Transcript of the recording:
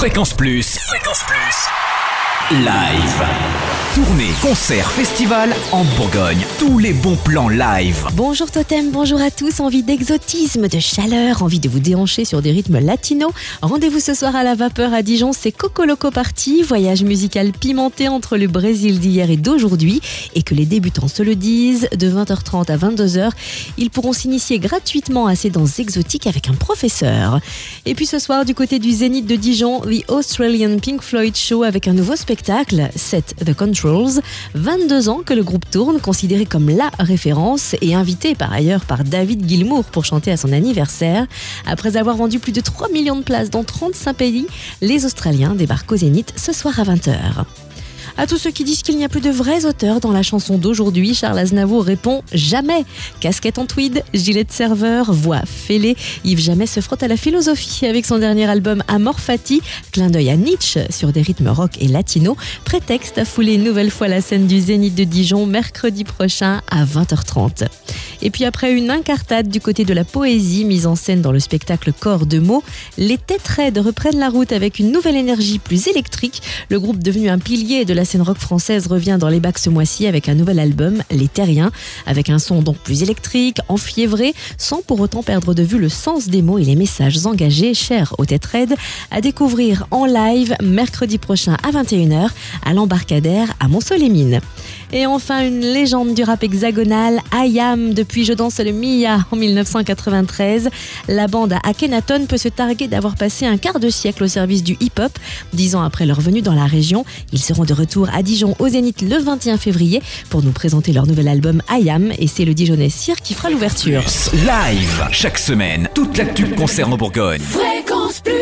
Fréquence Plus. Fréquence Plus. Live. Tournée, concert, festival en Bourgogne. Tous les bons plans live. Bonjour Totem, bonjour à tous. Envie d'exotisme, de chaleur, envie de vous déhancher sur des rythmes latinos? Rendez-vous ce soir à la vapeur à Dijon, c'est Coco Loco Party, voyage musical pimenté entre le Brésil d'hier et d'aujourd'hui. Et que les débutants se le disent, de 20h30 à 22h, ils pourront s'initier gratuitement à ces danses exotiques avec un professeur. Et puis ce soir, du côté du Zénith de Dijon, The Australian Pink Floyd Show avec un nouveau spectacle, Set the Control 22 ans que le groupe tourne, considéré comme la référence et invité par ailleurs par David Gilmour pour chanter à son anniversaire. Après avoir vendu plus de 3 millions de places dans 35 pays, les Australiens débarquent au Zénith ce soir à 20h. À tous ceux qui disent qu'il n'y a plus de vrais auteurs dans la chanson d'aujourd'hui, Charles Aznavour répond jamais. Casquette en tweed, gilet de serveur, voix fêlée, Yves Jamais se frotte à la philosophie avec son dernier album Amor Fati, clin d'œil à Nietzsche sur des rythmes rock et latino, prétexte à fouler une nouvelle fois la scène du Zénith de Dijon mercredi prochain à 20h30. Et puis après une incartade du côté de la poésie mise en scène dans le spectacle Corps de mots, les Têtes Raides reprennent la route avec une nouvelle énergie plus électrique. Le groupe devenu un pilier de la scène rock française revient dans les bacs ce mois-ci avec un nouvel album, Les Terriens, avec un son donc plus électrique, enfiévré, sans pour autant perdre de vue le sens des mots et les messages engagés chers aux Têtes Raides, à découvrir en live mercredi prochain à 21h à l'embarcadère à Mont-Solémine. Et enfin, une légende du rap hexagonal, Ayam, depuis Je danse le Mia en 1993. La bande à Akhenaton peut se targuer d'avoir passé un quart de siècle au service du hip-hop. Dix ans après leur venue dans la région, ils seront de retour à Dijon au Zénith le 21 février pour nous présenter leur nouvel album Ayam. Et c'est le Dijonais Cirque qui fera l'ouverture. Live, chaque semaine, toute l'actu concerne en Bourgogne. Fréquence Plus